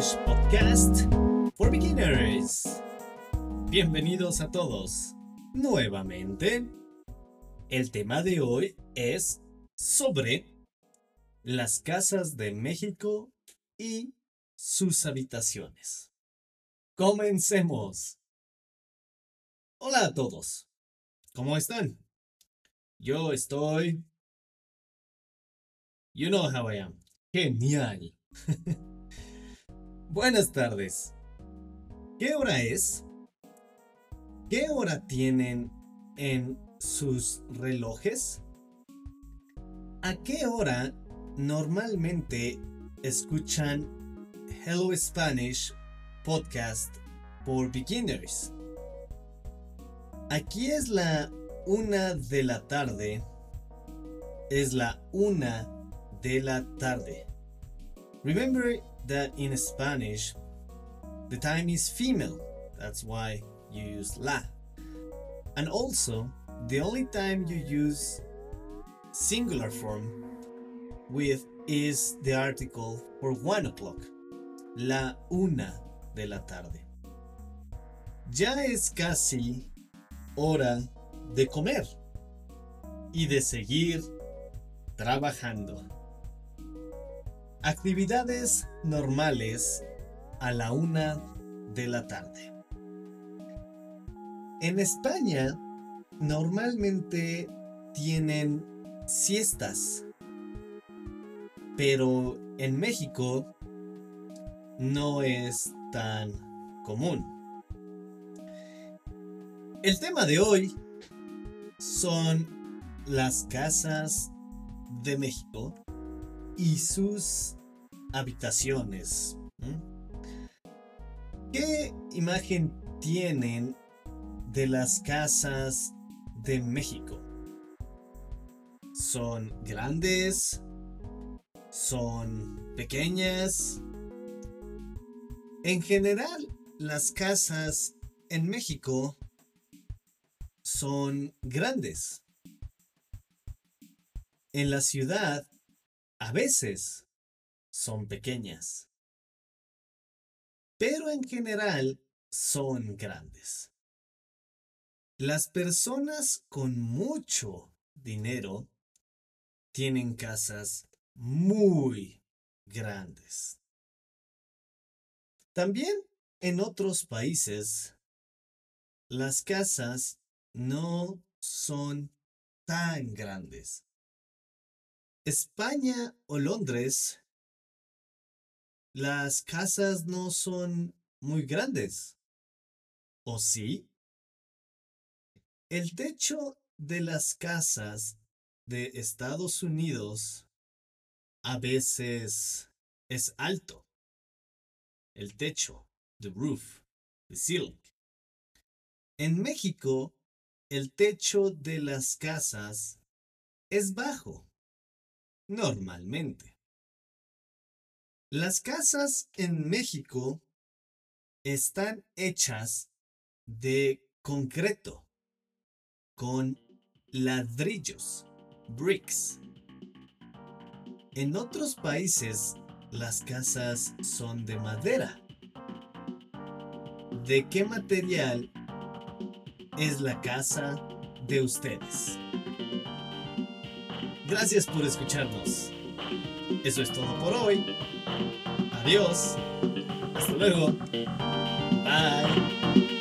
Podcast for beginners. Bienvenidos a todos nuevamente. El tema de hoy es sobre las casas de México y sus habitaciones. Comencemos. Hola a todos. ¿Cómo están? Yo estoy... You know how I am. Genial. Buenas tardes. ¿Qué hora es? ¿Qué hora tienen en sus relojes? ¿A qué hora normalmente escuchan Hello Spanish podcast por beginners? Aquí es la una de la tarde. Es la una de la tarde. Remember that in Spanish, the time is female. That's why you use la. And also, the only time you use singular form with is the article for one o'clock. La una de la tarde. Ya es casi hora de comer y de seguir trabajando. Actividades normales a la una de la tarde. En España normalmente tienen siestas, pero en México no es tan común. El tema de hoy son las casas de México y sus habitaciones. ¿Qué imagen tienen de las casas de México? ¿Son grandes? ¿Son pequeñas? En general, las casas en México son grandes. En la ciudad, a veces, son pequeñas. Pero en general, son grandes. Las personas con mucho dinero tienen casas muy grandes. También en otros países, las casas no son tan grandes. España o Londres, las casas no son muy grandes. ¿O sí? El techo de las casas de Estados Unidos a veces es alto. El techo, the roof, the ceiling. En México, el techo de las casas es bajo, normalmente. Las casas en México están hechas de concreto, con ladrillos, bricks. En otros países, las casas son de madera. ¿De qué material es la casa de ustedes. Gracias por escucharnos. Eso es todo por hoy. Adiós. Hasta luego. Bye.